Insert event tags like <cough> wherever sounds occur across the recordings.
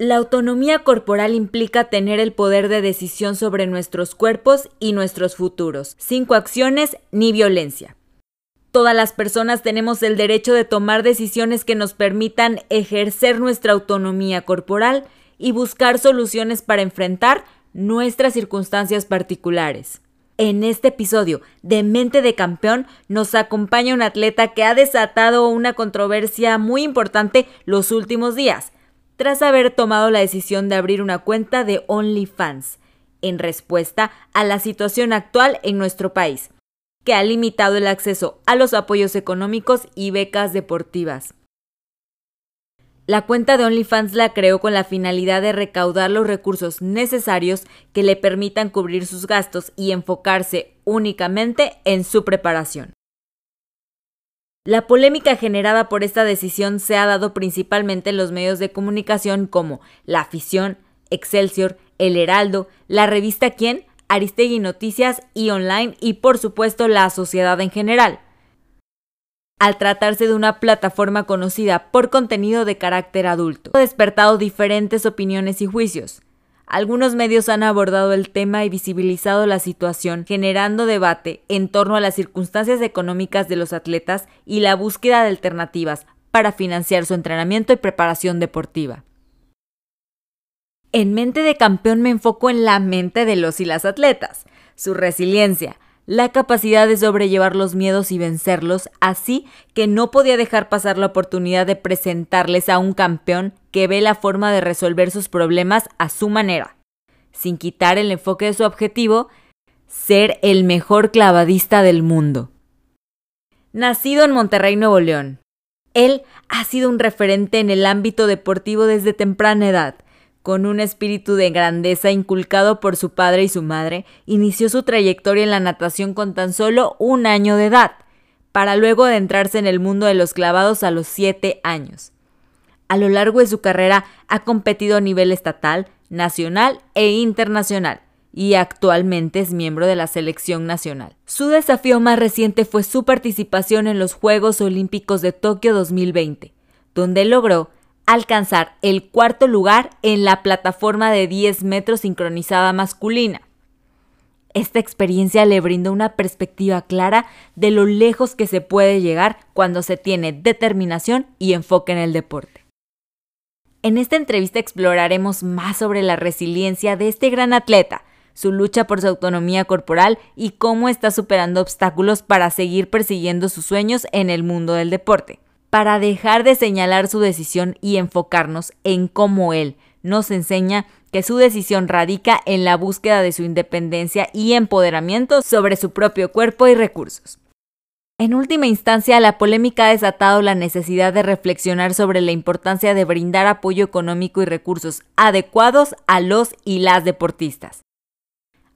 La autonomía corporal implica tener el poder de decisión sobre nuestros cuerpos y nuestros futuros, sin coacciones ni violencia. Todas las personas tenemos el derecho de tomar decisiones que nos permitan ejercer nuestra autonomía corporal y buscar soluciones para enfrentar nuestras circunstancias particulares. En este episodio de Mente de Campeón nos acompaña un atleta que ha desatado una controversia muy importante los últimos días tras haber tomado la decisión de abrir una cuenta de OnlyFans, en respuesta a la situación actual en nuestro país, que ha limitado el acceso a los apoyos económicos y becas deportivas. La cuenta de OnlyFans la creó con la finalidad de recaudar los recursos necesarios que le permitan cubrir sus gastos y enfocarse únicamente en su preparación. La polémica generada por esta decisión se ha dado principalmente en los medios de comunicación como La Afición, Excelsior, El Heraldo, la revista Quién, Aristegui Noticias y Online y por supuesto la sociedad en general. Al tratarse de una plataforma conocida por contenido de carácter adulto, ha despertado diferentes opiniones y juicios. Algunos medios han abordado el tema y visibilizado la situación, generando debate en torno a las circunstancias económicas de los atletas y la búsqueda de alternativas para financiar su entrenamiento y preparación deportiva. En mente de campeón me enfoco en la mente de los y las atletas, su resiliencia, la capacidad de sobrellevar los miedos y vencerlos, así que no podía dejar pasar la oportunidad de presentarles a un campeón que ve la forma de resolver sus problemas a su manera, sin quitar el enfoque de su objetivo, ser el mejor clavadista del mundo. Nacido en Monterrey, Nuevo León, él ha sido un referente en el ámbito deportivo desde temprana edad, con un espíritu de grandeza inculcado por su padre y su madre, inició su trayectoria en la natación con tan solo un año de edad, para luego adentrarse en el mundo de los clavados a los siete años. A lo largo de su carrera ha competido a nivel estatal, nacional e internacional, y actualmente es miembro de la selección nacional. Su desafío más reciente fue su participación en los Juegos Olímpicos de Tokio 2020, donde logró alcanzar el cuarto lugar en la plataforma de 10 metros sincronizada masculina. Esta experiencia le brindó una perspectiva clara de lo lejos que se puede llegar cuando se tiene determinación y enfoque en el deporte. En esta entrevista exploraremos más sobre la resiliencia de este gran atleta, su lucha por su autonomía corporal y cómo está superando obstáculos para seguir persiguiendo sus sueños en el mundo del deporte para dejar de señalar su decisión y enfocarnos en cómo él nos enseña que su decisión radica en la búsqueda de su independencia y empoderamiento sobre su propio cuerpo y recursos. En última instancia, la polémica ha desatado la necesidad de reflexionar sobre la importancia de brindar apoyo económico y recursos adecuados a los y las deportistas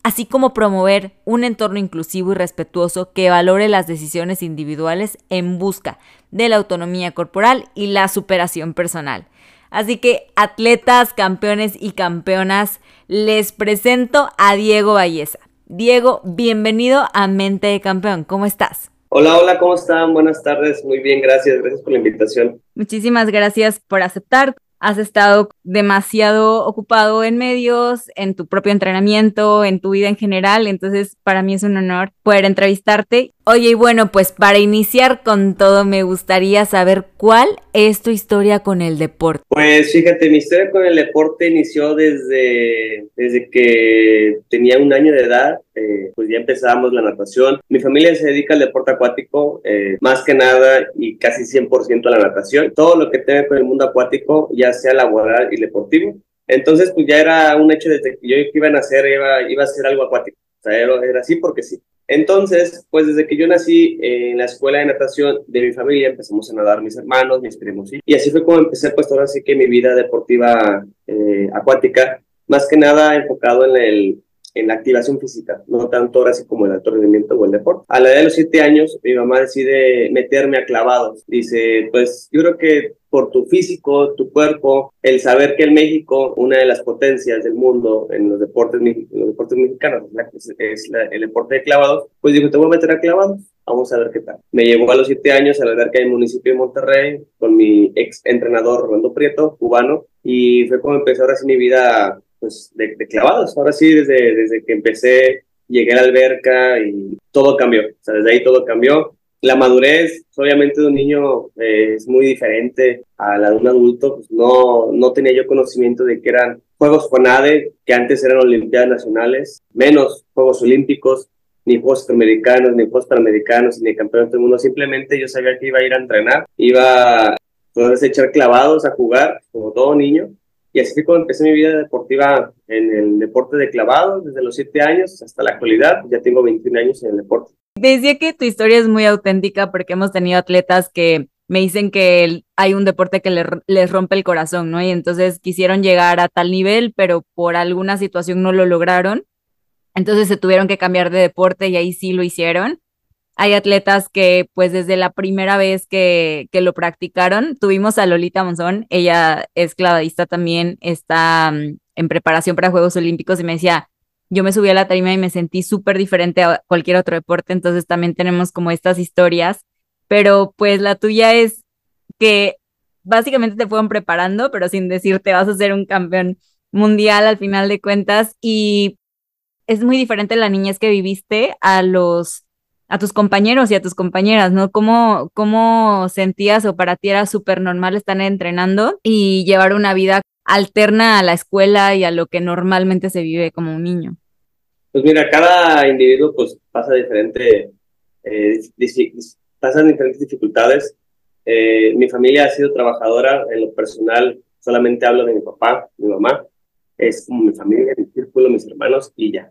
así como promover un entorno inclusivo y respetuoso que valore las decisiones individuales en busca de la autonomía corporal y la superación personal. Así que atletas, campeones y campeonas, les presento a Diego Valleza. Diego, bienvenido a Mente de Campeón. ¿Cómo estás? Hola, hola, ¿cómo están? Buenas tardes. Muy bien, gracias. Gracias por la invitación. Muchísimas gracias por aceptar. Has estado demasiado ocupado en medios, en tu propio entrenamiento, en tu vida en general. Entonces, para mí es un honor poder entrevistarte. Oye, y bueno, pues para iniciar con todo, me gustaría saber cuál es tu historia con el deporte. Pues fíjate, mi historia con el deporte inició desde, desde que tenía un año de edad. Eh, pues ya empezábamos la natación. Mi familia se dedica al deporte acuático, eh, más que nada y casi 100% a la natación. Todo lo que tenga con el mundo acuático, ya sea laboral y deportivo. Entonces, pues ya era un hecho desde que yo iba a nacer, iba, iba a ser algo acuático. O sea, era, era así porque sí. Entonces, pues desde que yo nací en la escuela de natación de mi familia, empezamos a nadar mis hermanos, mis primos, y así fue como empecé, pues ahora sí que mi vida deportiva eh, acuática, más que nada enfocado en el, en la activación física, no tanto ahora sí como el alto rendimiento o el deporte. A la edad de los siete años, mi mamá decide meterme a clavados. Dice, pues yo creo que por tu físico, tu cuerpo, el saber que en México, una de las potencias del mundo en los deportes, los deportes mexicanos, es el deporte de clavados, pues dijo, te voy a meter a clavados, vamos a ver qué tal. Me llevó a los siete años a la que hay municipio de Monterrey con mi ex entrenador Rolando Prieto, cubano, y fue como empezó ahora sí mi vida pues, de, clavados. Ahora sí, desde, desde que empecé, llegué a la alberca y todo cambió. O sea, desde ahí todo cambió. La madurez, obviamente, de un niño eh, es muy diferente a la de un adulto. Pues no, no tenía yo conocimiento de que eran Juegos CONADE, que antes eran Olimpiadas Nacionales, menos Juegos Olímpicos, ni Juegos Centroamericanos, ni Juegos Panamericanos, ni Campeonato del Mundo. Simplemente yo sabía que iba a ir a entrenar, iba poderse echar clavados a jugar, como todo niño, y así fue como empecé mi vida deportiva en el deporte de clavado desde los 7 años hasta la actualidad. Ya tengo 21 años en el deporte. Decía que tu historia es muy auténtica porque hemos tenido atletas que me dicen que hay un deporte que les rompe el corazón, ¿no? Y entonces quisieron llegar a tal nivel, pero por alguna situación no lo lograron. Entonces se tuvieron que cambiar de deporte y ahí sí lo hicieron. Hay atletas que pues desde la primera vez que, que lo practicaron, tuvimos a Lolita Monzón, ella es clavadista también, está mm, en preparación para Juegos Olímpicos y me decía, yo me subí a la tarima y me sentí súper diferente a cualquier otro deporte, entonces también tenemos como estas historias, pero pues la tuya es que básicamente te fueron preparando, pero sin decirte vas a ser un campeón mundial al final de cuentas y es muy diferente la niñez que viviste a los a tus compañeros y a tus compañeras, ¿no? ¿Cómo, cómo sentías o para ti era súper normal estar entrenando y llevar una vida alterna a la escuela y a lo que normalmente se vive como un niño? Pues mira, cada individuo pues pasa diferente, eh, pasan diferentes dificultades. Eh, mi familia ha sido trabajadora, en lo personal solamente hablo de mi papá, mi mamá, es como mi familia, mi círculo, mis hermanos y ya.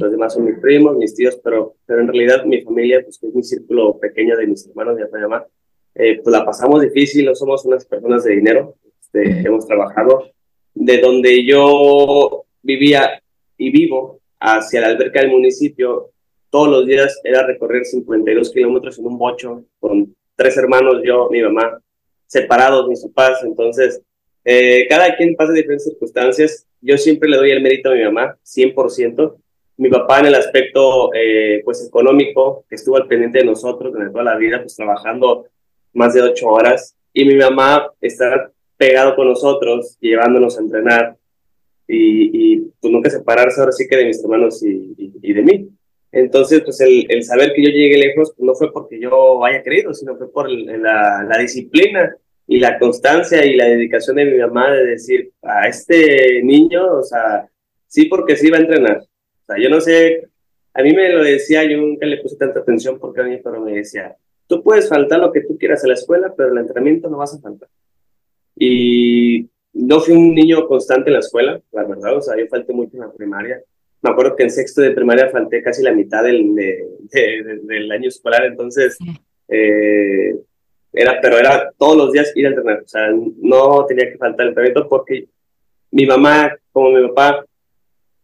Los demás son mis primos, mis tíos, pero, pero en realidad mi familia, pues es mi círculo pequeño de mis hermanos de mi mamá, eh, pues la pasamos difícil, no somos unas personas de dinero, este, hemos trabajado. De donde yo vivía y vivo hacia la alberca del municipio, todos los días era recorrer 52 kilómetros en un bocho con tres hermanos, yo, mi mamá, separados, mis papás. Entonces, eh, cada quien pasa diferentes circunstancias. Yo siempre le doy el mérito a mi mamá, 100%, mi papá en el aspecto eh, pues económico, estuvo al pendiente de nosotros durante toda la vida, pues trabajando más de ocho horas, y mi mamá está pegado con nosotros, llevándonos a entrenar, y, y pues nunca separarse ahora sí que de mis hermanos y, y, de mí. Entonces, pues el, el, saber que yo llegué lejos pues, no fue porque yo haya querido, sino fue por la, la disciplina y la constancia y la dedicación de mi mamá de decir a este niño, o sea, sí porque sí va a entrenar, yo no sé, a mí me lo decía, yo nunca le puse tanta atención porque a mí, pero me decía, tú puedes faltar lo que tú quieras a la escuela, pero el entrenamiento no vas a faltar. Y no fui un niño constante en la escuela, la verdad, o sea, yo falté mucho en la primaria. Me acuerdo que en sexto de primaria falté casi la mitad del, del año escolar, entonces, eh, era, pero era todos los días ir a entrenar, o sea, no tenía que faltar el entrenamiento porque mi mamá, como mi papá,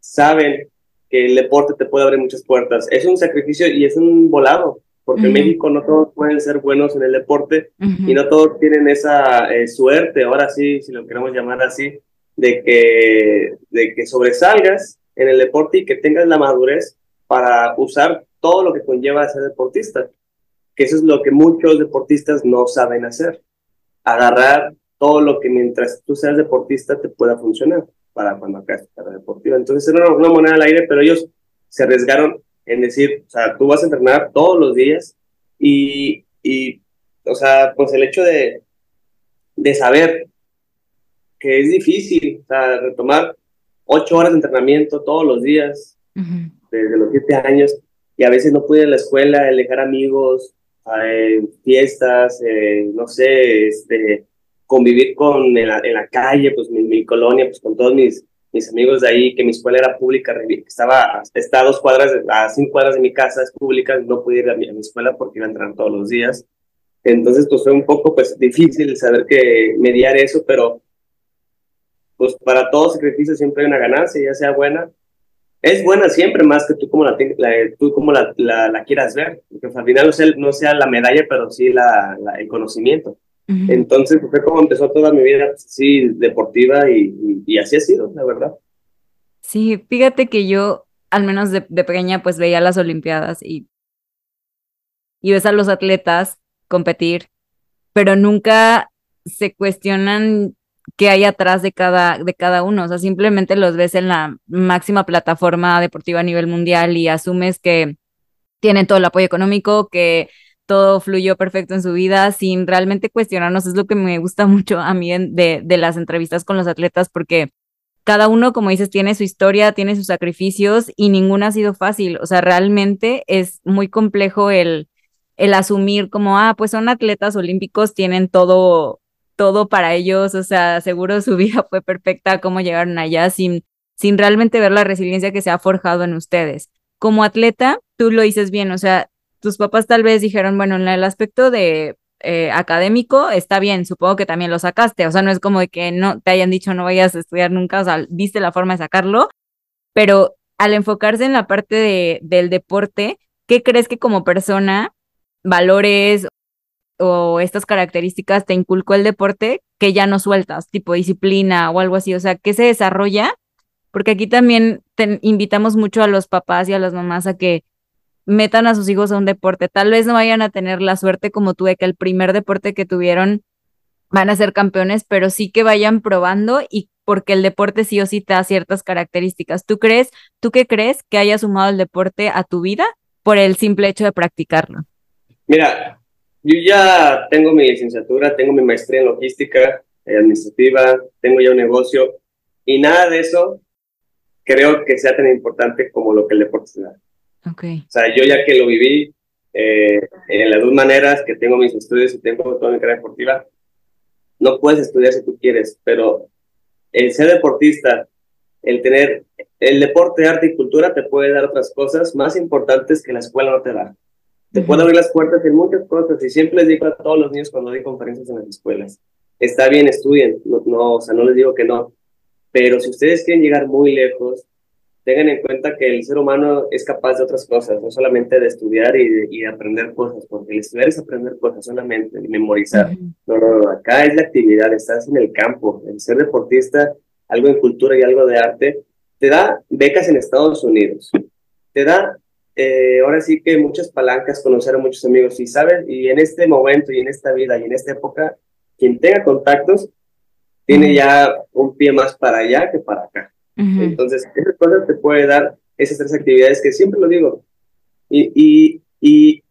saben que el deporte te puede abrir muchas puertas. Es un sacrificio y es un volado, porque en México no todos pueden ser buenos en el deporte y no todos tienen esa eh, suerte, ahora sí, si lo queremos llamar así, de que, de que sobresalgas en el deporte y que tengas la madurez para usar todo lo que conlleva ser deportista, que eso es lo que muchos deportistas no saben hacer. Agarrar todo lo que mientras tú seas deportista te pueda funcionar para cuando acá tu carrera deportiva. Entonces era una, moneda al aire, pero ellos se arriesgaron en decir, o sea, tú vas a entrenar todos los días y, y o sea, pues el hecho de, de saber que es difícil, o sea, retomar ocho horas de entrenamiento todos los días, desde los siete años, y a veces no pude ir a la escuela, dejar amigos, eh, fiestas, eh, no sé, este, convivir con en la, en la calle, pues mi, mi, colonia, pues con todos mis, mis amigos de ahí, que mi escuela era pública, estaba está a dos cuadras, a cinco cuadras de mi casa, es pública, no pude ir a mi, a mi escuela porque iba a entrenar todos los días. Entonces, pues fue un poco pues difícil saber que mediar eso, pero pues para todo sacrificio siempre hay una ganancia, ya sea buena. Es buena siempre más que tú como la, tú como la, la, quieras ver, porque al final no sea, no sea la medalla, pero sí la, el conocimiento. Entonces fue como empezó toda mi vida sí deportiva y, y, así ha sido, la verdad. Sí, fíjate que yo, al menos de, de pequeña, pues veía las Olimpiadas y, y ves a los atletas competir, pero nunca se cuestionan qué hay atrás de cada, de cada uno. O sea, simplemente los ves en la máxima plataforma deportiva a nivel mundial y asumes que tienen todo el apoyo económico, que todo fluyó perfecto en su vida sin realmente cuestionarnos. Es lo que me gusta <laughs> mucho a mí de, las entrevistas con los atletas porque cada uno, como dices, tiene su historia, tiene sus sacrificios y ninguna ha sido fácil. O sea, realmente es muy complejo el, el asumir como, ah, pues son atletas olímpicos, tienen todo todo para ellos, o sea, seguro su <laughs> vida fue perfecta, cómo llegaron allá sin, sin realmente ver la resiliencia que se ha forjado en ustedes. Como atleta, tú lo dices bien, o sea, tus papás tal vez dijeron, bueno, en el aspecto de eh, académico está bien, supongo que también lo sacaste, o sea, no es como de que no te hayan dicho no vayas a estudiar nunca, o sea, viste la forma de sacarlo, pero al enfocarse en la parte de, del deporte, ¿qué crees que como persona, valores o estas características te inculcó el deporte que ya no sueltas, tipo disciplina o algo así, o sea, que se desarrolla, porque aquí también te invitamos mucho a los papás y a las mamás a que metan a sus hijos a un deporte. Tal vez no vayan a tener la suerte como tú que el primer deporte que tuvieron van a ser campeones, pero sí que vayan probando y porque el deporte sí o sí te da ciertas características. ¿Tú crees, tú qué crees que haya sumado el deporte a tu vida por el simple hecho de practicarlo? Mira, yo ya tengo mi licenciatura, tengo mi maestría en logística eh, administrativa, tengo ya un negocio y nada de eso creo que sea tan importante como lo que el deporte da. Okay. O sea, yo ya que lo viví eh, en las dos maneras, que tengo mis estudios y tengo toda mi carrera deportiva, no puedes estudiar si tú quieres, pero el ser deportista, el tener el deporte, arte y cultura te puede dar otras cosas más importantes que la escuela no te da. Te puedo abrir las puertas en muchas cosas y siempre les digo a todos los niños cuando doy conferencias en las escuelas, está bien, estudien, no, no, o sea, no les digo que no, pero si ustedes quieren llegar muy lejos, tengan en cuenta que el ser humano es capaz de otras cosas, no solamente de estudiar y de, aprender cosas, porque el estudiar es aprender cosas solamente, y memorizar. No, no, no, acá es la actividad, estás en el campo, el ser deportista, algo en cultura y algo de arte, te da becas en Estados Unidos, te da eh, ahora sí que muchas palancas, conocer a muchos amigos. Y sabes, y en este momento y en esta vida y en esta época, quien tenga contactos tiene ya un pie más para allá que para acá. Entonces, esas cosas te puede dar esas tres actividades que siempre lo digo. Y, y, y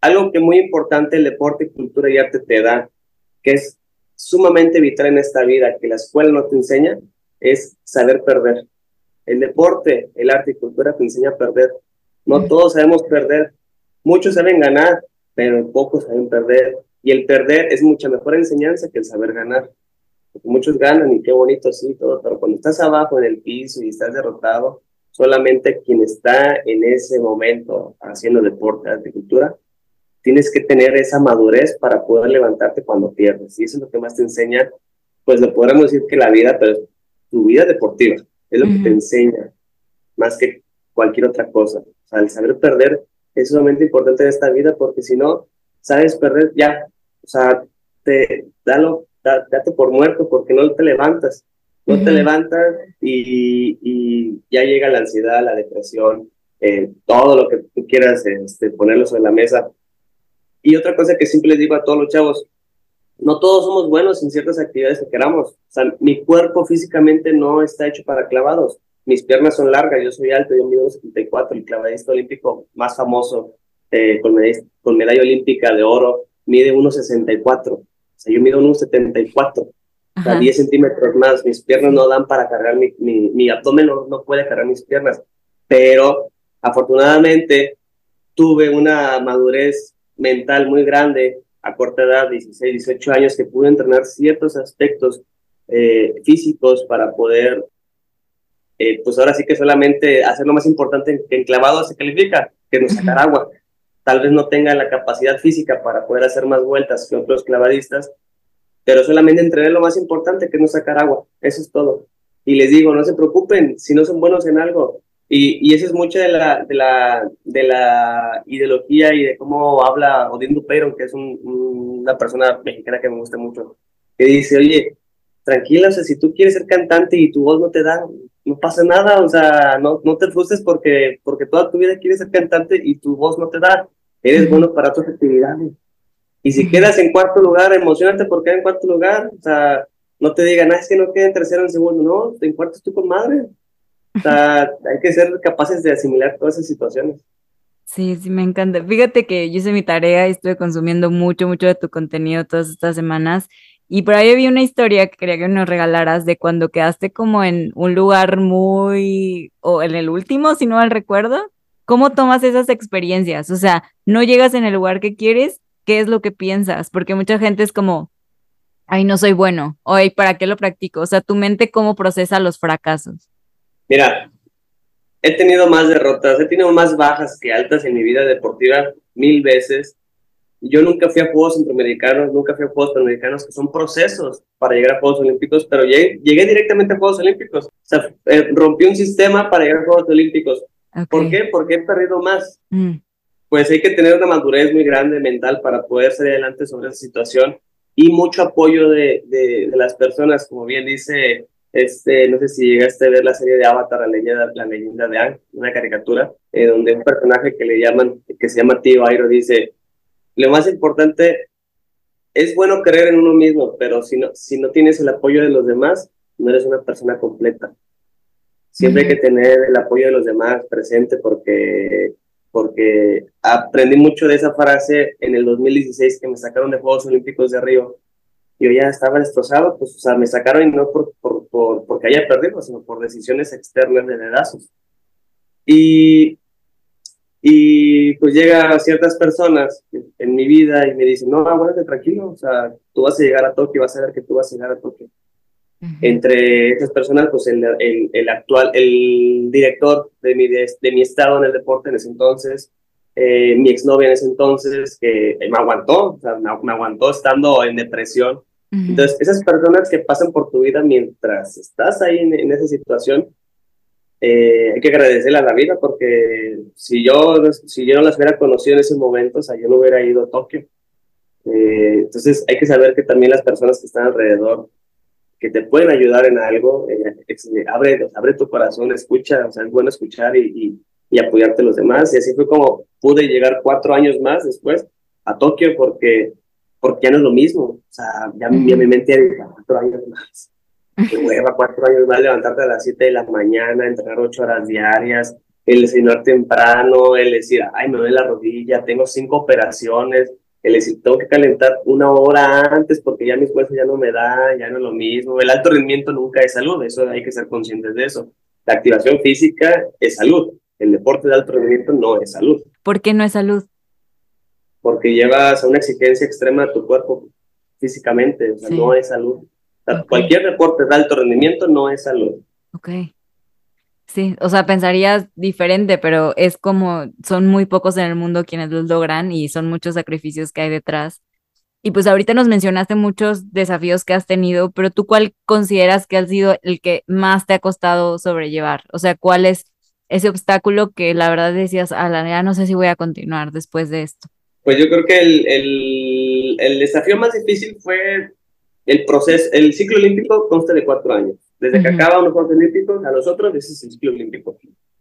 algo que muy importante el deporte, cultura y arte te da, que es sumamente vital en esta vida, que la escuela no te enseña, es saber perder. El deporte, el arte y cultura te enseña a perder. No todos sabemos perder. Muchos saben ganar, pero pocos saben perder. Y el perder es mucha mejor enseñanza que el saber ganar. Muchos ganan y qué bonito, sí, todo, pero cuando estás abajo en el piso y estás derrotado, solamente quien está en ese momento haciendo deporte, agricultura, tienes que tener esa madurez para poder levantarte cuando pierdes. Y eso es lo que más te enseña, pues le podríamos decir que la vida, pero tu vida deportiva, es lo que te enseña, más que cualquier otra cosa. O sea, el saber perder es sumamente importante en esta vida porque si no sabes perder, ya, o sea, te, date por muerto porque no te levantas. No te levantas y, y, ya llega la ansiedad, la depresión, eh, todo lo que tú quieras este, ponerlo sobre la mesa. Y otra cosa que siempre les digo a todos los chavos, no todos somos buenos en ciertas actividades que queramos. O sea, mi cuerpo físicamente no está hecho para clavados. Mis piernas son largas, yo soy alto, yo mido 74, el clavadista olímpico más famoso eh, con, medalla, con medalla olímpica de oro mide 1,64. O sea, yo mido 1,74. O sea, 10 centímetros más. Mis piernas no dan para cargar mi, mi, mi abdomen, no, no puede cargar mis piernas. Pero afortunadamente tuve una madurez mental muy grande a corta edad, 16, 18 años, que pude entrenar ciertos aspectos eh, físicos para poder, eh, pues ahora sí que solamente hacer lo más importante que en clavado se califica, que no sacar agua. Tal vez no tenga la capacidad física para poder hacer más vueltas que otros clavadistas, pero solamente entrenar lo más importante que no sacar agua. Eso es todo. Y les digo, no se preocupen si no son buenos en algo, y, y eso es mucha de la, de, la, de la ideología y de cómo habla Odín Dupeiro, que es un, una persona mexicana que me gusta mucho, que dice, oye, tranquila, o sea, si tú quieres ser cantante y tu voz no te da, no pasa nada, o sea, no, no te frustres porque, porque toda tu vida quieres ser cantante y tu voz no te da, eres bueno para otras actividades. Y si quedas en cuarto lugar, emocionate por quedar en cuarto lugar, o sea, no te digan, ah, es que no queda en tercero o en segundo, no, en cuarto estoy con madre, o sea, <laughs> hay que ser capaces de asimilar todas esas situaciones. Sí, sí, me encanta. Fíjate que yo hice mi tarea y estuve consumiendo mucho, mucho de tu contenido todas estas semanas. Y por ahí había una historia que quería que nos regalaras de cuando quedaste como en un lugar muy, o en el último, si no mal recuerdo. ¿Cómo tomas esas experiencias? O sea, no llegas en el lugar que quieres, ¿qué es lo que piensas? Porque mucha gente es como, ay, no soy bueno, o ay, ¿para qué lo practico? O sea, tu mente cómo procesa los fracasos. Mira, he tenido más derrotas, he tenido más bajas que altas en mi vida deportiva mil veces. Yo nunca fui a Juegos Centroamericanos, nunca fui a Juegos Panamericanos, que son procesos para llegar a Juegos Olímpicos, pero llegué, directamente a Juegos Olímpicos. O sea, eh, rompí un sistema para llegar a Juegos Olímpicos. ¿Por qué? Porque he perdido más. Mm. Pues hay que tener una madurez muy grande mental para poder salir adelante sobre esa situación y mucho apoyo de, de, de las personas, como bien dice este, no sé si llegaste a ver la serie de Avatar, la leyenda, la leyenda de Ang, una caricatura, eh, donde un personaje que le llaman, que se llama Tío Airo, dice, lo más importante es bueno creer en uno mismo, pero si no, si no tienes el apoyo de los demás, no eres una persona completa. Siempre hay que tener el apoyo de los demás presente porque, porque aprendí mucho de esa frase en el 2016 que me sacaron de Juegos Olímpicos de Río yo ya estaba destrozado, pues, o sea, me sacaron y no por, por, por porque haya perdido, sino por decisiones externas de dedazos. Y, y pues llega ciertas personas en mi vida y me dicen, no, aguántate tranquilo, o sea, tú vas a llegar a Tokio, vas a ver que tú vas a llegar a Tokio. Entre esas personas, pues el, el, el, actual, el director de mi, de, de mi estado en el deporte en ese entonces, eh, mi exnovia en ese entonces, que me aguantó, o sea, me, aguantó estando en depresión. Entonces, esas personas que pasan por tu vida mientras estás ahí en, esa situación, eh, hay que agradecerle a la vida porque si yo, si yo no las hubiera conocido en ese momento, o sea, yo no hubiera ido a Tokio. Eh, entonces, hay que saber que también las personas que están alrededor, que te pueden ayudar en algo, abre, abre tu corazón, escucha, o sea, es bueno escuchar y y apoyarte a los demás. Y así fue como pude llegar cuatro años más después a Tokio porque, porque ya no es lo mismo. O sea, ya, mi mente era cuatro años más. <laughs> Que hueva, cuatro años más, levantarte a las siete de la mañana, entrenar ocho horas diarias, el desayunar temprano, el decir, ay, me duele la rodilla, tengo cinco operaciones, el decir, tengo que calentar una hora antes porque ya mis huesos ya no me dan, ya no es lo mismo. El alto rendimiento nunca es salud, eso hay que ser conscientes de eso. La activación física es salud, el deporte de alto rendimiento no es salud. ¿Por qué no es salud? Porque llevas a una exigencia extrema a tu cuerpo físicamente, o sea, no es salud. Cualquier deporte de alto rendimiento no es salud. Ok. Sí, o sea, pensarías diferente, pero es como son muy pocos en el mundo quienes los logran y son muchos sacrificios que hay detrás. Y pues ahorita nos mencionaste muchos desafíos que has tenido, pero tú cuál consideras que ha sido el que más te ha costado sobrellevar? O sea, ¿cuál es ese obstáculo que la verdad decías, a la ya no sé si voy a continuar después de esto? Pues yo creo que el, el, el desafío más difícil fue el proceso, el ciclo olímpico consta de cuatro años. Desde que acaban los Juegos Olímpicos a los otros, ese es el ciclo olímpico.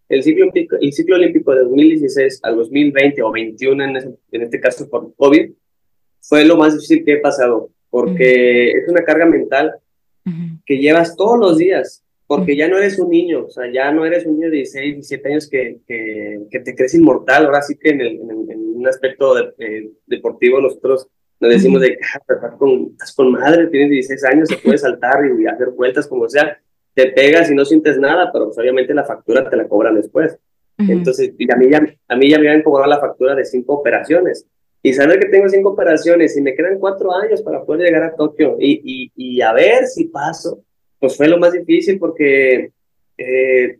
El ciclo, olímpico, el ciclo olímpico de 2016 al 2020 o 21, en, en este caso por COVID, fue lo más difícil que he pasado, porque es una carga mental que llevas todos los días, porque ya no eres un niño, o sea, ya no eres un niño de 16, 17 años que, que, que te crees inmortal, ahora sí que en, el, en, un aspecto eh, deportivo nosotros nos decimos de que ah, estás, con, estás con madre, tienes 16 años, se puede saltar y hacer vueltas como sea, te pegas y no sientes nada, pero pues, obviamente la factura te la cobran después. Entonces, y a mí, ya, a mí ya me habían cobrado la factura de cinco operaciones. Y saber que tengo cinco operaciones y me quedan cuatro años para poder llegar a Tokio y, y, y a ver si paso, pues fue lo más difícil porque eh,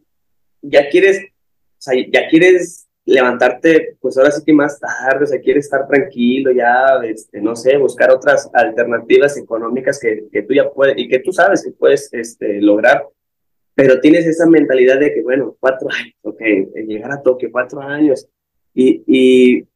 ya quieres, o sea, ya quieres levantarte, pues ahora sí que más tarde, o sea, quieres estar tranquilo, ya, este, no sé, buscar otras alternativas económicas que, que tú ya puedes, y que tú sabes que puedes este, lograr, pero tienes esa mentalidad de que, bueno, cuatro <laughs> años, ok, llegar a Tokio, cuatro años, y, y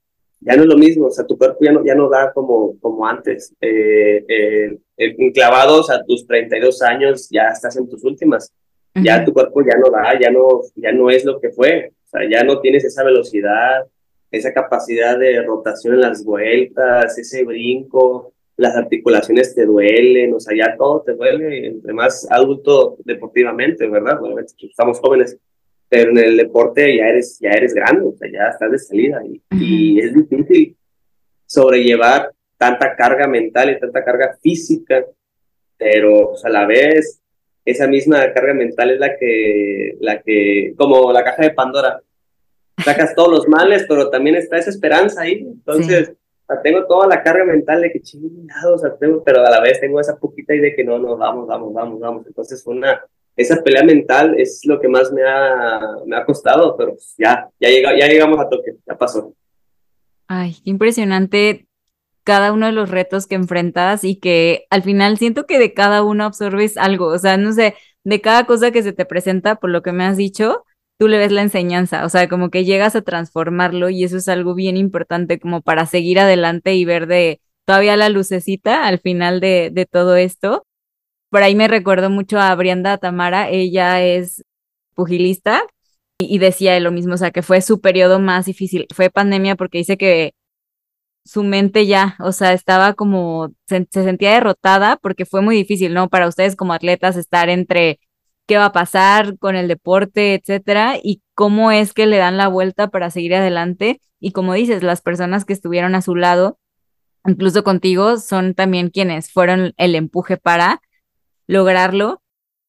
ya no es lo mismo, o sea, tu cuerpo ya no, ya no da como, como antes. Eh, eh, enclavados a tus 32 años, ya estás en tus últimas. Ya tu cuerpo ya no da, ya no, ya no es lo que fue. O sea, ya no tienes esa velocidad, esa capacidad de rotación en las vueltas, ese brinco, las articulaciones te duelen, o sea, ya todo te duele, entre más adulto deportivamente, ¿verdad? Bueno, estamos jóvenes, pero en el deporte ya eres, ya eres grande, o sea, ya estás de salida y, y es difícil sobrellevar tanta carga mental y tanta carga física, pero pues, a la vez esa misma carga mental es la que, la que, como la caja de Pandora, sacas todos los males, pero también está esa esperanza ahí, entonces... tengo toda la carga mental de que chingado, o sea, tengo, pero a la vez tengo esa poquita y de que no, no, vamos, vamos, vamos, vamos. Entonces, una, esa pelea mental es lo que más me ha, me ha costado, pero pues, ya, ya, llega, ya llegamos a toque, ya pasó. Ay, qué impresionante cada uno de los retos que enfrentas y que al final siento que de cada uno absorbes algo, o sea, no sé, de cada cosa que se te presenta, por lo que me has dicho, tú le ves la enseñanza, o sea, como que llegas a transformarlo y eso es algo bien importante como para seguir adelante y ver de todavía la lucecita al final de, todo esto. Por ahí me recuerdo mucho a Brianda Tamara, ella es pugilista y, y decía lo mismo, o sea, que fue su periodo más difícil, fue pandemia porque dice que su mente ya, o sea, estaba como, se, sentía derrotada porque fue muy difícil, ¿no? Para ustedes como atletas estar entre qué va a pasar con el deporte, etcétera, y cómo es que le dan la vuelta para seguir adelante. Y como dices, las personas que estuvieron a su lado, incluso contigo, son también quienes fueron el empuje para lograrlo.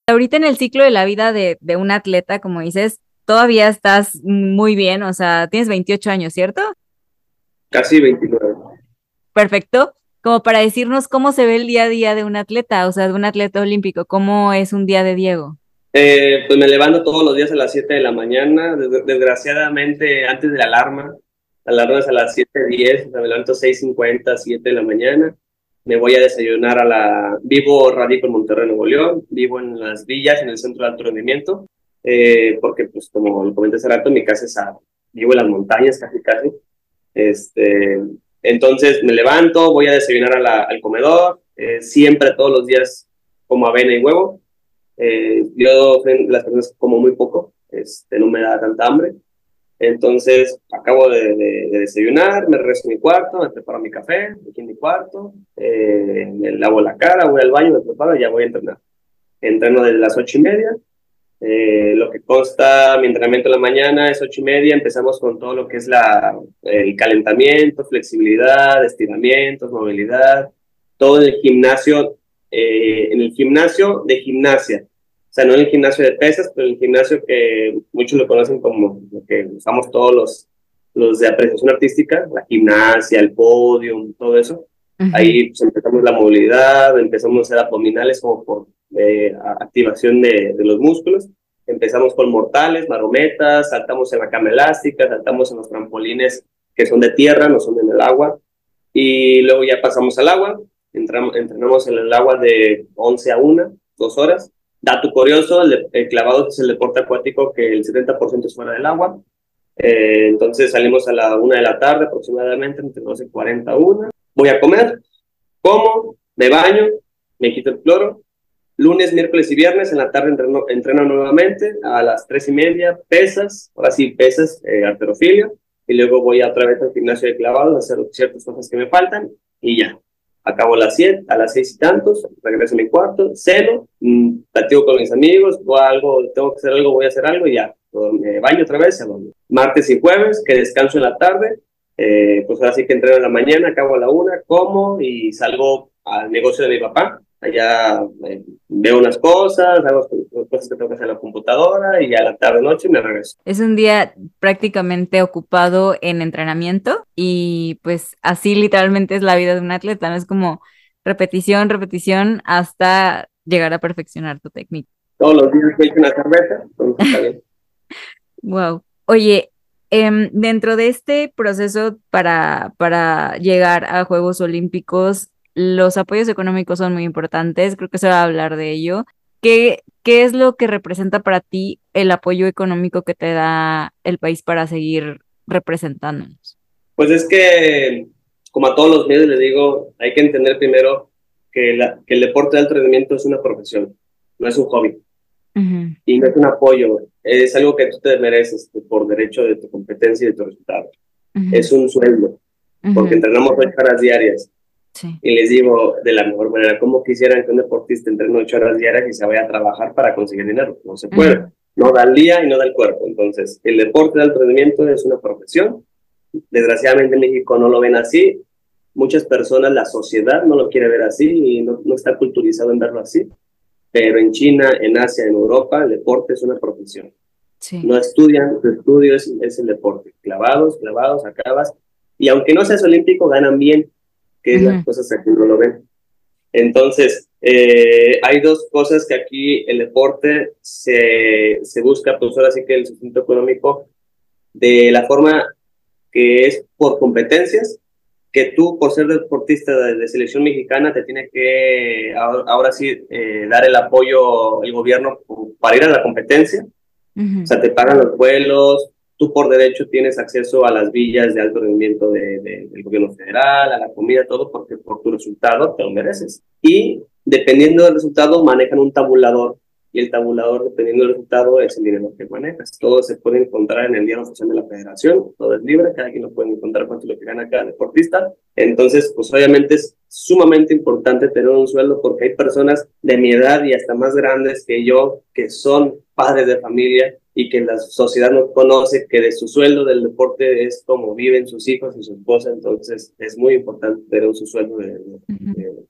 Ahorita en el ciclo de la vida de, de un atleta, como dices, todavía estás muy bien, o sea, tienes 28 años, ¿cierto? Casi 29. Perfecto. Como para decirnos cómo se ve el día a día de un atleta, o sea, de un atleta olímpico, ¿cómo es un día de Diego? Eh, pues me levanto todos los días a las 7 de la mañana, desgraciadamente antes de la alarma. La alarma es a las 7.10, o sea, me levanto 6.50, 7 de la mañana. Me voy a desayunar a la... Vivo, radico en Monterrey, Nuevo León, vivo en las villas, en el centro de alto rendimiento, eh, porque pues como lo comenté hace rato, mi casa es a... Vivo en las montañas casi casi. Este, entonces me levanto, voy a desayunar al comedor, eh, siempre todos los días como avena y huevo. Eh, yo las personas como muy poco, este, no me da tanta hambre. Entonces acabo de, desayunar, me regreso a mi cuarto, me preparo mi café aquí en mi cuarto, eh, me lavo la cara, voy al baño, me preparo y ya voy a entrenar. Entreno desde las ocho y media eh, lo que consta mi entrenamiento en la mañana es ocho y media, empezamos con todo lo que es la, el calentamiento, flexibilidad, estiramientos, movilidad, todo en el gimnasio, eh, en el gimnasio de gimnasia. O sea, no en el gimnasio de pesas, pero en el gimnasio que muchos lo conocen como lo que usamos todos los, los de apreciación artística, la gimnasia, el podio, todo eso. Ahí pues, empezamos la movilidad, empezamos a hacer abdominales como por de activación de, los músculos. Empezamos con mortales, marometas, saltamos en la cama elástica, saltamos en los trampolines que son de tierra, no son en el agua. Y luego ya pasamos al agua, entramos, entrenamos en el agua de 11 a 1, dos horas. Dato curioso, el, clavado es el deporte acuático que el 70% es fuera del agua. Eh, entonces salimos a la 1 de la tarde aproximadamente, entre 12.40 y 1. Voy a comer, como, me baño, me quito el cloro, Lunes, miércoles y viernes en la tarde entreno, entreno nuevamente a las tres y media, pesas, ahora sí pesas, eh, arterofilia, y luego voy otra vez al gimnasio de clavados a hacer ciertas cosas que me faltan y ya. acabo a las 7, a las 6 y tantos, regreso a mi cuarto, ceno, mmm, platico con mis amigos, o algo, tengo que hacer algo, voy a hacer algo y ya, me baño otra vez, martes y jueves, que descanso en la tarde, eh, pues ahora sí que entreno en la mañana, acabo a la una, como y salgo al negocio de mi papá, allá eh, veo unas cosas, hago cosas que tengo que hacer en la computadora y a la tarde noche me regreso. Es un día prácticamente ocupado en entrenamiento y pues así literalmente es la vida de un atleta, ¿no? Es como repetición, repetición hasta llegar a perfeccionar tu técnica. Todos los días me una cerveza, entonces está bien. <laughs> wow. Oye, em, dentro de este proceso para, para llegar a Juegos Olímpicos, los apoyos económicos son muy importantes, creo que se va a hablar de ello. ¿Qué, ¿Qué es lo que representa para ti el apoyo económico que te da el país para seguir representándonos? Pues es que, como a todos los medios les digo, hay que entender primero que, la, que el deporte de alto rendimiento es una profesión, no es un hobby. Y no es un apoyo, es algo que tú te mereces por derecho de tu competencia y de tu resultado. Es un sueldo, porque entrenamos ocho horas diarias y les digo de la mejor manera, ¿cómo quisieran que un deportista entrene ocho horas diarias y se vaya a trabajar para conseguir dinero? No se puede. No da el día y no da el cuerpo. Entonces, el deporte de alto rendimiento es una profesión. Desgraciadamente en México no lo ven así. Muchas personas, la sociedad no lo quiere ver así y no, no está culturizado en verlo así. Pero en China, en Asia, en Europa, el deporte es una profesión. No estudian, su estudio es, es el deporte. Clavados, clavados, acabas. Y aunque no seas olímpico, ganan bien que es las cosas que no lo ven. Entonces, eh, hay dos cosas que aquí el deporte se, se busca, pues ahora sí que el sustento económico, de la forma que es por competencias, que tú por ser deportista de, selección mexicana te tiene que ahora, sí eh, dar el apoyo el gobierno para ir a la competencia. O sea, te pagan los vuelos, tú por derecho tienes acceso a las villas de alto rendimiento de, del gobierno federal, a la comida, todo, porque por tu resultado te lo mereces. Y dependiendo del resultado, manejan un tabulador y el tabulador, dependiendo del resultado, es el dinero que manejas. Todo se puede encontrar en el diario oficial de la federación, todo es libre, cada quien lo puede encontrar cuánto lo que gana cada deportista. Entonces, pues obviamente es sumamente importante tener un sueldo porque hay personas de mi edad y hasta más grandes que yo que son padres de familia y que la sociedad no conoce que de su sueldo del deporte es como viven sus hijos y su esposa, entonces es muy importante tener su sueldo de,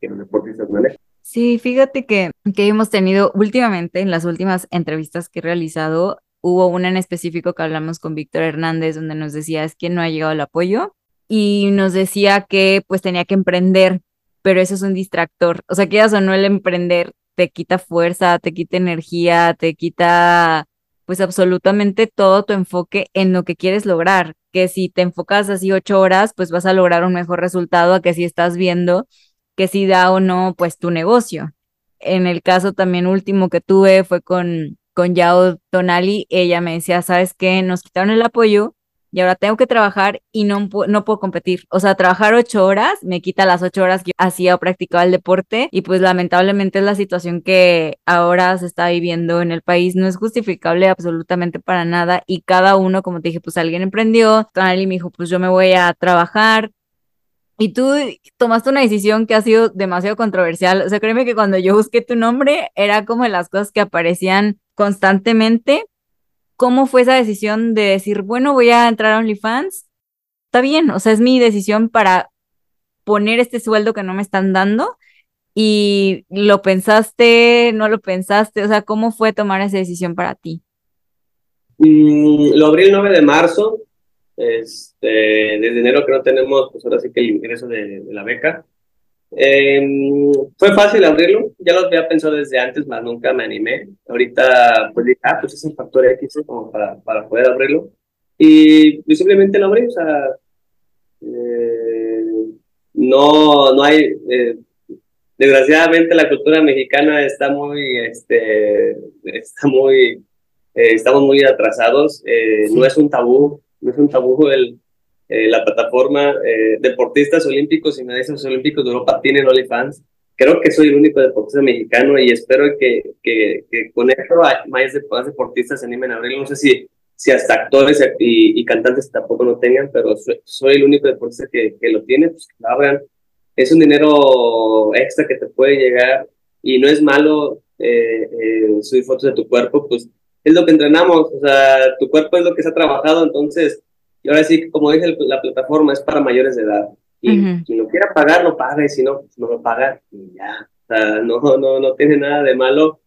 que los deportistas manejan. Sí, fíjate que, que hemos tenido últimamente, en las últimas entrevistas que he realizado, hubo una en específico que hablamos con Víctor Hernández, donde nos decía es que no ha llegado el apoyo y nos decía que pues tenía que emprender, pero eso es un distractor. O sea, que o no el emprender te quita fuerza, te quita energía, te quita pues absolutamente todo tu enfoque en lo que quieres lograr, que si te enfocas así ocho horas, pues vas a lograr un mejor resultado a que si estás viendo que si da o no, pues tu negocio. En el caso también último que tuve fue con, con Yao Tonali, ella me decía, ¿sabes qué? Nos quitaron el apoyo, y ahora tengo que trabajar y no, no puedo competir. O sea, trabajar ocho horas me quita las ocho horas que hacía o practicaba el deporte y pues lamentablemente es la situación que ahora se está viviendo en el país. No es justificable absolutamente para nada y cada uno, como te dije, pues alguien emprendió, y me dijo, pues yo me voy a trabajar, y tú tomaste una decisión que ha sido demasiado controversial. O sea, créeme que cuando yo busqué tu nombre era como de las cosas que aparecían constantemente, ¿Cómo fue esa decisión de decir, bueno, voy a entrar a OnlyFans? Está bien, o sea, es mi decisión para poner este sueldo que no me están dando. ¿Y lo pensaste, no lo pensaste? O sea, ¿cómo fue tomar esa decisión para ti? Mm, lo abrí el 9 de marzo. Este, desde enero que no tenemos, pues ahora sí que el ingreso de la beca. Eh, fue fácil abrirlo, ya lo había pensado desde antes, más nunca me animé. Ahorita, pues dije, ah, pues es un factor X como para, para poder abrirlo. Y simplemente lo abrí, o sea, eh, no, no hay, eh, desgraciadamente la cultura mexicana está muy, este, está muy, eh, estamos muy atrasados, no es un tabú, no es un tabú el, eh, la plataforma eh, Deportistas Olímpicos y Medallistas Olímpicos de Europa tienen OnlyFans. Creo que soy el único deportista mexicano y espero que, que, con esto más, deportistas se animen a abrirlo. No sé si, si hasta actores y, cantantes tampoco lo tengan, pero soy, el único deportista que, que lo tiene, pues que lo abran. es un dinero extra que te puede llegar y no es malo eh, eh, subir fotos de tu cuerpo, pues es lo que entrenamos, o sea, tu cuerpo es lo que se ha trabajado, entonces, y ahora sí, como dije, la plataforma es para mayores de edad. Y quien lo quiera pagar, lo paga, y si no, pues no lo paga, y ya. O sea, no, no, no tiene nada de malo.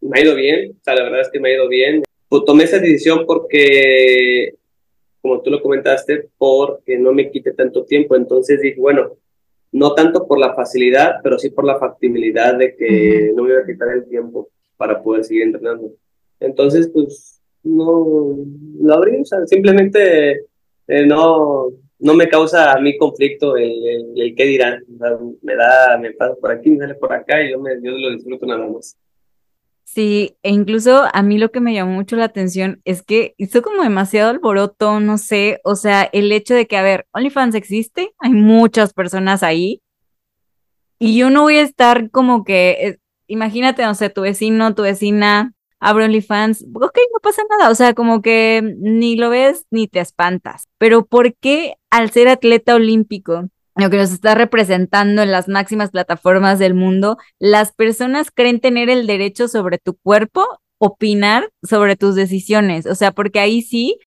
Me ha ido bien, o sea, la verdad es que me ha ido bien. Pues, tomé esa decisión porque, como tú lo comentaste, porque no me quite tanto tiempo. Entonces dije, bueno, no tanto por la facilidad, pero sí por la factibilidad de que no me iba a quitar el tiempo para poder seguir entrenando. Entonces, pues, no lo abrí, o sea, simplemente eh, no, no me causa a mí conflicto el, el, qué dirán. me da, me pasa por aquí, me sale por acá y yo, me, yo lo disfruto nada más. Sí, e incluso a mí lo que me llamó mucho la atención es que hizo como demasiado alboroto, no sé, o sea, el hecho de que, a ver, OnlyFans existe, hay muchas personas ahí, y yo no voy a estar como que, eh, imagínate, no sé, tu vecino, tu vecina abre OnlyFans, ok, no pasa nada, o sea, como que ni lo ves ni te espantas, pero ¿por qué al ser atleta olímpico lo que nos está representando en las máximas plataformas del mundo, las personas creen tener el derecho sobre tu cuerpo, opinar sobre tus decisiones. O sea, porque ahí sí,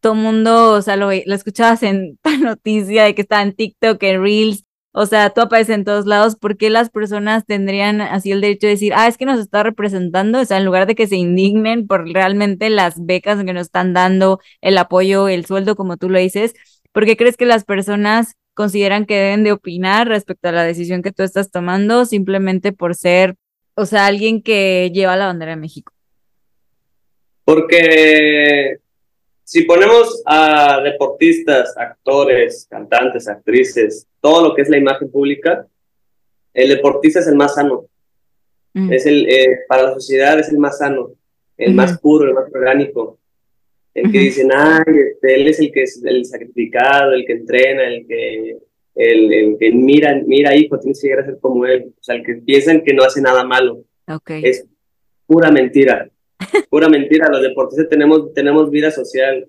todo mundo, o sea, lo, lo escuchabas en <laughs> la noticia de que está en TikTok, en Reels, o sea, tú apareces en todos lados, ¿por qué las personas tendrían así el derecho de decir, ah, es que nos está representando? O sea, en lugar de que se indignen por realmente las becas que nos están dando, el apoyo, el sueldo, como tú lo dices, ¿por qué crees que las personas consideran que deben de opinar respecto a la decisión que tú estás tomando simplemente por ser, o sea, alguien que lleva la bandera de México? Porque si ponemos a deportistas, actores, cantantes, actrices, todo lo que es la imagen pública, el deportista es el más sano. Mm. Es el, eh, para la sociedad es el más sano, el más puro, el más orgánico el que dicen, ay, este, él es el que es el sacrificado, el que entrena, el que, el, el que mira, mira, hijo, tienes que llegar a ser como él. O sea, el que piensan que no hace nada malo. Okay. Es pura mentira. Pura mentira. Los deportistas tenemos, tenemos vida social,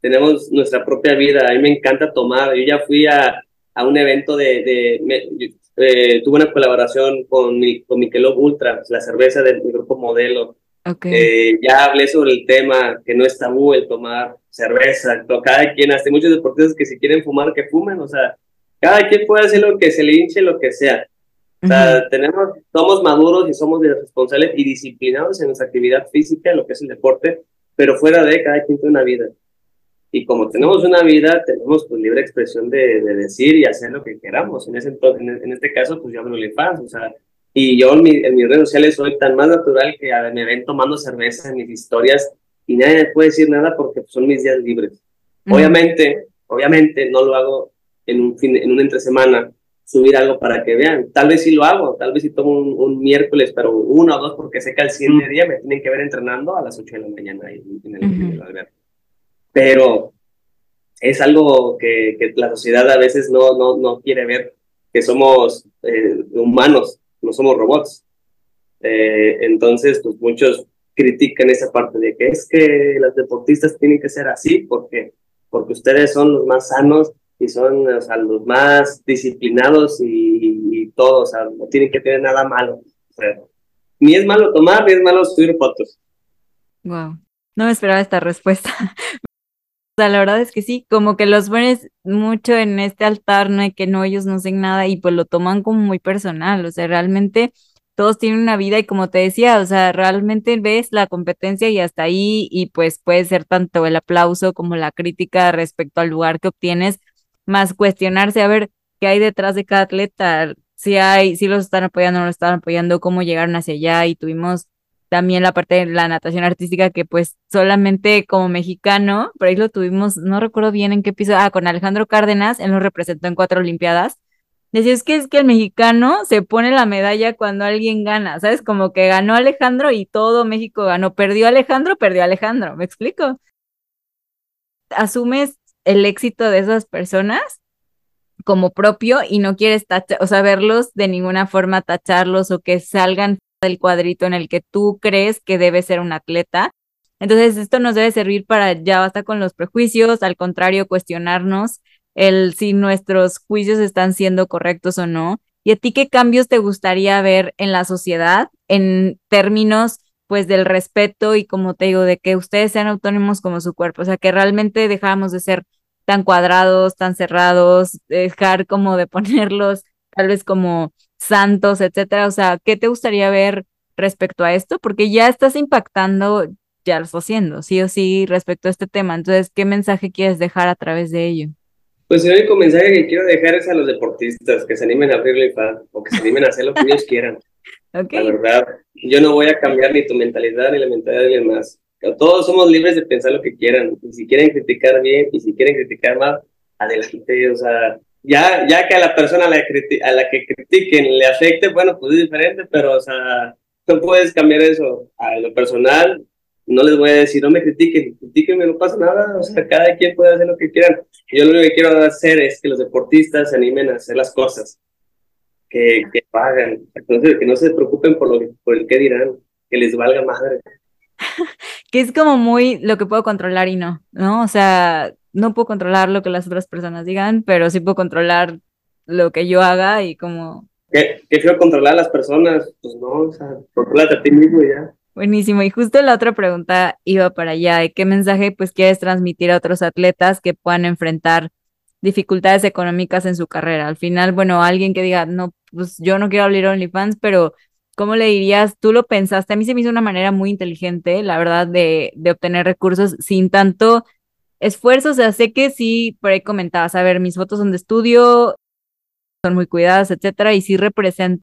tenemos nuestra propia vida. A mí me encanta tomar. Yo ya fui a, a un evento de. de eh, tuve una colaboración con, con Michelob Ultra, la cerveza del grupo Modelo eh, ya hablé sobre el tema, que no es tabú el tomar cerveza, cada quien, hasta muchos deportistas que si quieren fumar, que fumen, o sea, cada quien puede hacer lo que se le hinche, lo que sea. O sea, tenemos, somos maduros y somos responsables y disciplinados en nuestra actividad física, lo que es el deporte, pero fuera de cada quien tiene una vida. Y como tenemos una vida, tenemos pues libre expresión de, decir y hacer lo que queramos. En, ese, en, este caso, pues yo hablo de fans, o sea, y yo en, mi, en, mis redes sociales soy tan más natural que me ven tomando cerveza en mis historias y nadie me puede decir nada porque son mis días libres. Obviamente, obviamente no lo hago en un fin, en una entre semana subir algo para que vean. Tal vez sí lo hago, tal vez sí tomo un, miércoles, pero uno o dos porque sé que al siguiente día me tienen que ver entrenando a las 8 de la mañana en el, Pero es algo que, que, la sociedad a veces no, no, no quiere ver, que somos eh, humanos no somos robots. Eh, entonces, pues muchos critican esa parte de que es que las deportistas tienen que ser así porque, porque ustedes son los más sanos y son o sea, los más disciplinados y, y todo, o sea, no tienen que tener nada malo. ni es malo tomar, ni es malo subir fotos. Wow, no me esperaba esta respuesta. <laughs> O sea, la verdad es que sí, como que los pones mucho en este altar, no hay que no, ellos no hacen nada y pues lo toman como muy personal, o sea, realmente todos tienen una vida y como te decía, o sea, realmente ves la competencia y hasta ahí y pues puede ser tanto el aplauso como la crítica respecto al lugar que obtienes, más cuestionarse a ver qué hay detrás de cada atleta, si hay, si los están apoyando o no lo están apoyando, cómo llegaron hacia allá y tuvimos también la parte de la natación artística que pues solamente como mexicano, por ahí lo tuvimos, no recuerdo bien en qué episodio, ah, con Alejandro Cárdenas, él nos representó en cuatro Olimpiadas. Decía, es que es que el mexicano se pone la medalla cuando alguien gana, ¿sabes? Como que ganó Alejandro y todo México ganó. Perdió Alejandro, perdió Alejandro, ¿me explico? Asumes el éxito de esas personas como propio y no quieres tachar, o sea, verlos de ninguna forma tacharlos o que salgan del cuadrito en el que tú crees que debe ser un atleta. Entonces, esto nos debe servir para ya basta con los prejuicios, al contrario, cuestionarnos el si nuestros juicios están siendo correctos o no. ¿Y a ti qué cambios te gustaría ver en la sociedad en términos pues del respeto y como te digo, de que ustedes sean autónomos como su cuerpo, o sea, que realmente dejáramos de ser tan cuadrados, tan cerrados, dejar como de <laughs> ponerlos tal vez como santos, etcétera, o sea, ¿qué te gustaría ver respecto a esto? Porque ya estás impactando, ya lo estás haciendo, sí o sí, respecto a este tema, entonces, ¿qué mensaje quieres dejar a través de ello? Pues el único mensaje que quiero dejar es a los deportistas, que se animen a abrirle o que se animen a hacer lo que ellos quieran. La verdad, yo no voy a cambiar ni tu mentalidad ni la mentalidad de alguien más. Todos somos libres de pensar lo que quieran. Y si quieren criticar bien y si quieren criticar mal, adelante. O sea, ya, ya que a la persona a la, a la que critiquen le afecte, bueno, pues es diferente, pero, o sea, no puedes cambiar eso. A lo personal, no les voy a decir, no me critiquen, critiquenme, no pasa nada. O sea, cada quien puede hacer lo que quieran. Yo lo único que quiero hacer es que los deportistas se animen a hacer las cosas que, que pagan, que no se preocupen por, lo, por el que dirán, que les valga madre. <laughs> que es como muy lo que puedo controlar y no, ¿no? O sea, no puedo controlar lo que las otras personas digan, pero sí puedo controlar lo que yo haga y como... ¿Qué, qué quiero controlar a las personas? Pues no, o sea, controlate a ti mismo y ya. Buenísimo. Y justo la otra pregunta iba para allá. ¿Qué mensaje pues quieres transmitir a otros atletas que puedan enfrentar dificultades económicas en su carrera. Al final, bueno, alguien que diga, no, pues yo no quiero abrir OnlyFans, pero ¿cómo le dirías? Tú lo pensaste, a mí se me hizo una manera muy inteligente, la verdad, de, de obtener recursos sin tanto esfuerzo. O sea, sé que sí, por ahí comentabas, a ver, mis fotos son de estudio, son muy cuidadas, etcétera, y sí representan,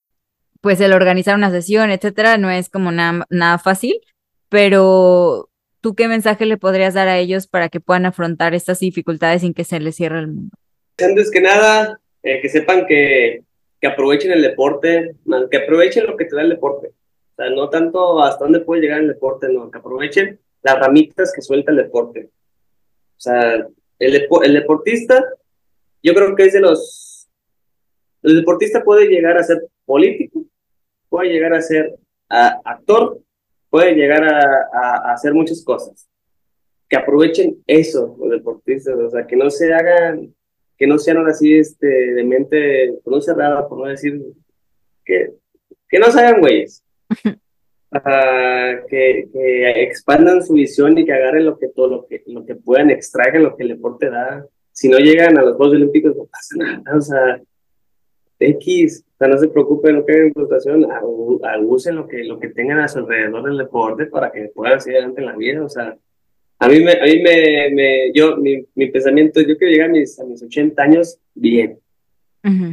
pues el organizar una sesión, etcétera, no es como nada, nada fácil, pero ¿tú qué mensaje le podrías dar a ellos para que puedan afrontar estas dificultades sin que se les cierre el mundo? Antes que nada, eh, que sepan que, que aprovechen el deporte, que aprovechen lo que te da el deporte. O sea, no tanto hasta dónde puede llegar el deporte, no, que aprovechen las ramitas que suelta el deporte. O sea, el, el deportista, yo creo que es de los... El deportista puede llegar a ser político, puede llegar a ser actor, pueden llegar a, hacer muchas cosas. Que aprovechen eso los deportistas, o sea, que no se hagan, que no sean así este, de mente, por no cerrada, por no decir, que, que no se hagan güeyes. <laughs> que, que, expandan su visión y que agarren lo que todo lo que lo que puedan extraigan lo que el deporte da si no llegan a los Juegos Olímpicos no pasa <laughs> nada o sea X o sea, no se preocupen, no queden en frustración, usen lo que, lo que tengan a su alrededor del deporte para que puedan seguir adelante en la vida. O sea, a mí me, a mí me, me yo, mi, mi pensamiento, yo quiero llegar a mis, a mis 80 años bien.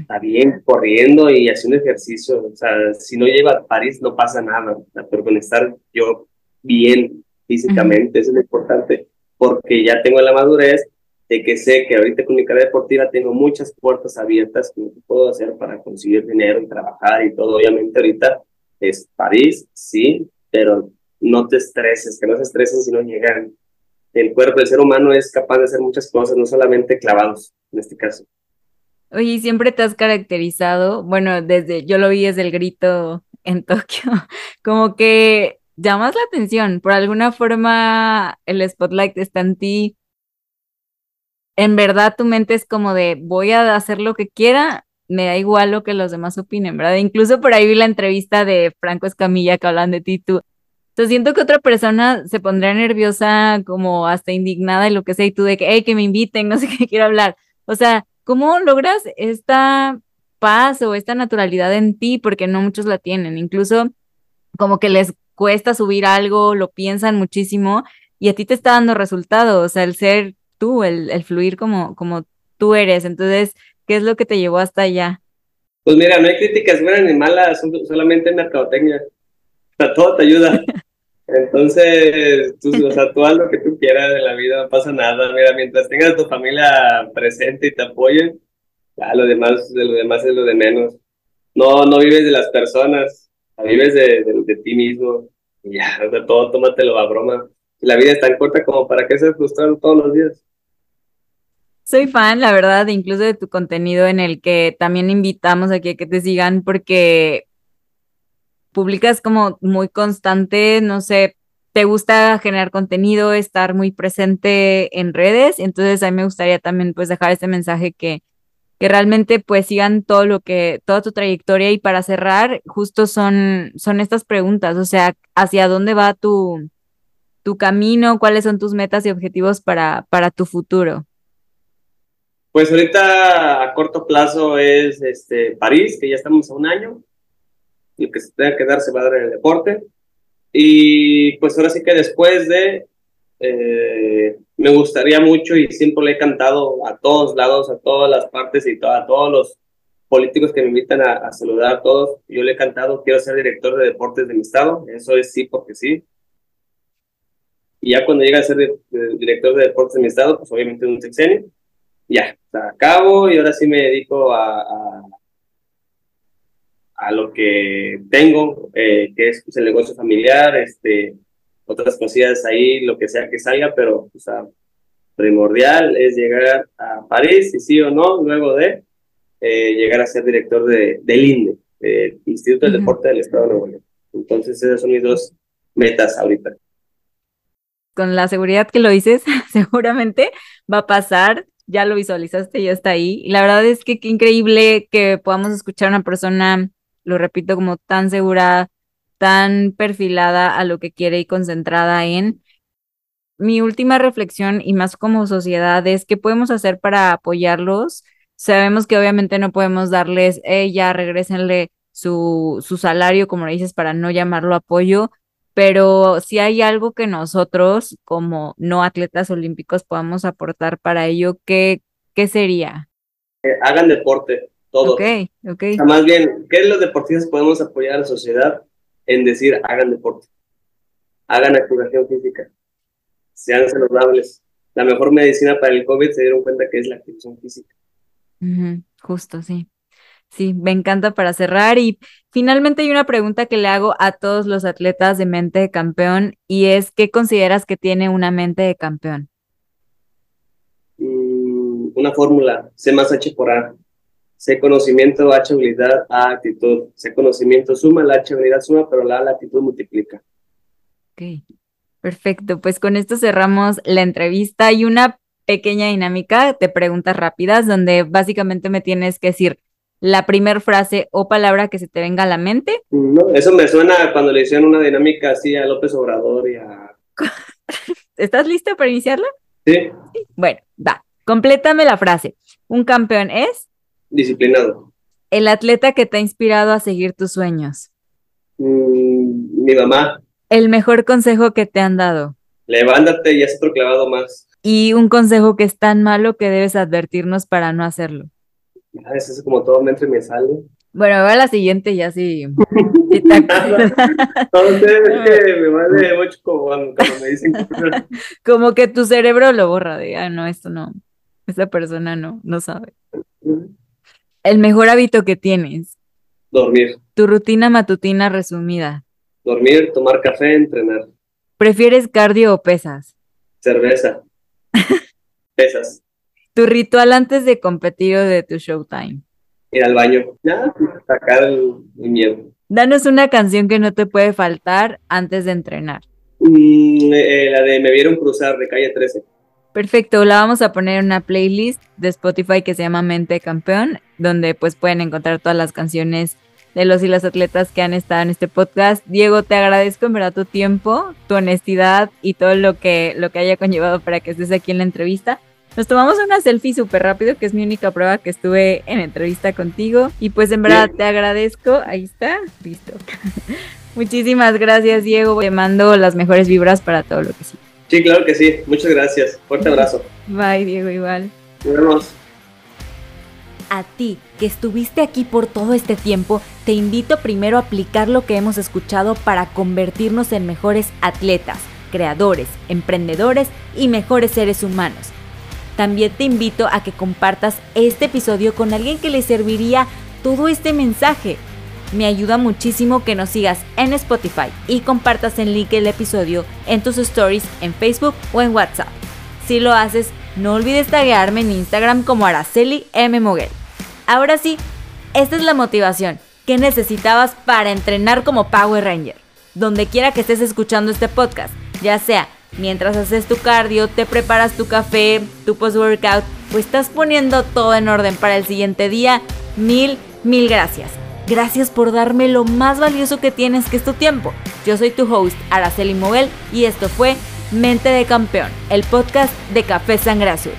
Está bien, corriendo y haciendo ejercicio. O sea, si no lleva a París no pasa nada. pero con estar yo bien físicamente, eso es lo importante, porque ya tengo la madurez de que sé que ahorita con mi carrera deportiva tengo muchas puertas abiertas que puedo hacer para conseguir dinero y trabajar y todo. Obviamente ahorita es París, sí, pero no te estreses, que no se estresen si no llegan. El cuerpo del ser humano es capaz de hacer muchas cosas, no solamente clavados en este caso. Oye, siempre te has caracterizado, bueno, desde, yo lo vi desde el grito en <laughs> Tokio, como que llamas la atención, por alguna forma el spotlight está en ti, en verdad tu mente es como de voy a hacer lo que quiera, me da igual lo que los demás opinen, ¿verdad? Incluso por ahí vi la entrevista de Franco Escamilla que hablan de ti, tú. Entonces siento que otra persona se pondría nerviosa, como hasta indignada y lo que sea, y tú de que, hey, que me inviten, <laughs> no sé qué quiero hablar. O sea, ¿cómo logras esta paz o esta naturalidad en ti? Porque no muchos la tienen. Incluso como que les cuesta subir algo, lo piensan muchísimo y a ti te está dando resultado. O sea, el ser tú, el, el fluir como, como tú eres. Entonces, ¿qué es lo que te llevó hasta allá? Pues mira, no hay críticas buenas ni malas, solamente mercadotecnia. O sea, todo te ayuda. <laughs> Entonces, tú, o sea, <laughs> tú haz lo que tú quieras de la vida, no pasa nada. Mira, mientras tengas a tu familia presente y te apoyen, ya lo demás, de lo demás es lo de menos. No, no vives de las personas, vives de, de, ti mismo. Y ya, o sea, todo tómatelo a broma. La vida es tan corta como para que se frustran todos los días. Soy fan, la verdad, incluso de tu contenido en el que también invitamos aquí a que te sigan porque publicas como muy constante, no sé, te gusta generar contenido, estar muy presente en redes, entonces a mí me gustaría también pues dejar este mensaje que, que realmente pues sigan todo lo que, toda tu trayectoria y para cerrar, justo son, son estas preguntas, o sea, hacia dónde va tu, tu camino, cuáles son tus metas y objetivos para, para tu futuro. Pues ahorita a corto plazo es este, París, que ya estamos a un año, y que se tenga que dar se va a dar en el deporte. Y pues ahora sí que después de, eh, me gustaría mucho y siempre le he cantado a todos lados, a todas las partes y a todos los políticos que me invitan a, saludar a todos. Yo le he cantado, quiero ser director de deportes de mi estado, eso es sí porque sí. Y ya cuando llega a ser director de deportes de mi estado, pues obviamente un sexenio, ya, acabo y ahora sí me dedico a a lo que tengo, eh, que es pues, el negocio familiar, este, otras cosillas ahí, lo que sea que salga, pero o sea, primordial es llegar a París, y sí o no, luego de eh, llegar a ser director de, del INDE, Instituto del Deporte del Estado de Nuevo León. Entonces, esas son mis dos metas ahorita. Con la seguridad que lo dices, <laughs> seguramente va a pasar ya lo visualizaste, ya está ahí. Y la verdad es que qué increíble que podamos escuchar a una persona lo repito, como tan segura, tan perfilada a lo que quiere y concentrada en. Mi última reflexión y más como sociedad es qué podemos hacer para apoyarlos. Sabemos que obviamente no podemos darles, eh, ya regresenle su, su salario, como le dices, para no llamarlo apoyo, pero si hay algo que nosotros como no atletas olímpicos podamos aportar para ello, ¿qué, qué sería? hagan deporte, todo. Ok, ok. más bien, ¿qué los deportistas podemos apoyar a la sociedad en decir hagan deporte? Hagan activación física, sean saludables. La mejor medicina para el COVID se dieron cuenta que es la activación física. justo, sí. Sí, me encanta para cerrar. Y finalmente hay una pregunta que le hago a todos los atletas de mente de campeón y es, ¿qué consideras que tiene una mente de campeón? Mm, una fórmula, C más H por A. C conocimiento, H habilidad, A actitud. C conocimiento suma, la H habilidad suma, pero la la actitud multiplica. Ok, perfecto. Pues con esto cerramos la entrevista y una pequeña dinámica de preguntas rápidas donde básicamente me tienes que decir la primera frase o palabra que se te venga a la mente. No, eso me suena cuando le hicieron una dinámica así a López Obrador y a... <laughs> ¿Estás listo para iniciarla? Sí. Bueno, va. Complétame la frase. Un campeón es disciplinado. El atleta que te ha inspirado a seguir tus sueños. Mm, mi mamá. El mejor consejo que te han dado. Levántate y haz otro clavado más. Y un consejo que es tan malo que debes advertirnos para no hacerlo. Ah, eso es como todo me entra y me sale. Bueno, va a la siguiente ya sí. <laughs> sé, que <laughs> me vale mucho como cuando me dicen <laughs> Como que tu cerebro lo borra de, ah, no, esto no, esa persona no, no sabe. El mejor hábito que tienes. Dormir. Tu rutina matutina resumida. Dormir, tomar café, entrenar. ¿Prefieres cardio o pesas? Cerveza. <laughs> pesas. Tu ritual antes de competir o de tu showtime. Ir al baño. Ya, sacar el, miedo. Danos una canción que no te puede faltar antes de entrenar. Mm, eh, la de Me vieron cruzar de calle 13. Perfecto, la vamos a poner en una playlist de Spotify que se llama Mente Campeón, donde pues pueden encontrar todas las canciones de los y las atletas que han estado en este podcast. Diego, te agradezco en verdad tu tiempo, tu honestidad y todo lo que, lo que haya conllevado para que estés aquí en la entrevista. Nos tomamos una selfie súper rápido, que es mi única prueba que estuve en entrevista contigo. Y pues en verdad te agradezco. Ahí está, listo. <laughs> Muchísimas gracias, Diego. Te mando las mejores vibras para todo lo que sí. Sí, claro que sí. Muchas gracias. Fuerte abrazo. Bye, Diego, igual. Nos vemos. A ti, que estuviste aquí por todo este tiempo, te invito primero a aplicar lo que hemos escuchado para convertirnos en mejores atletas, creadores, emprendedores y mejores seres humanos. También te invito a que compartas este episodio con alguien que le serviría todo este mensaje me ayuda muchísimo que nos sigas en Spotify y compartas el link del episodio en tus stories en Facebook o en WhatsApp. Si lo haces, no olvides taguearme en Instagram como Araceli M. Moguel. Ahora sí, esta es la motivación que necesitabas para entrenar como Power Ranger. Donde quiera que estés escuchando este podcast, Ya sea mientras haces tu cardio, te preparas tu café, tu post-workout, o estás poniendo todo en orden para el siguiente día, mil, mil gracias. Gracias por darme lo más valioso que tienes, que es tu tiempo. Yo soy tu host, Araceli Moguel, y esto fue Mente de Campeón, el podcast de Café Sangre Azul.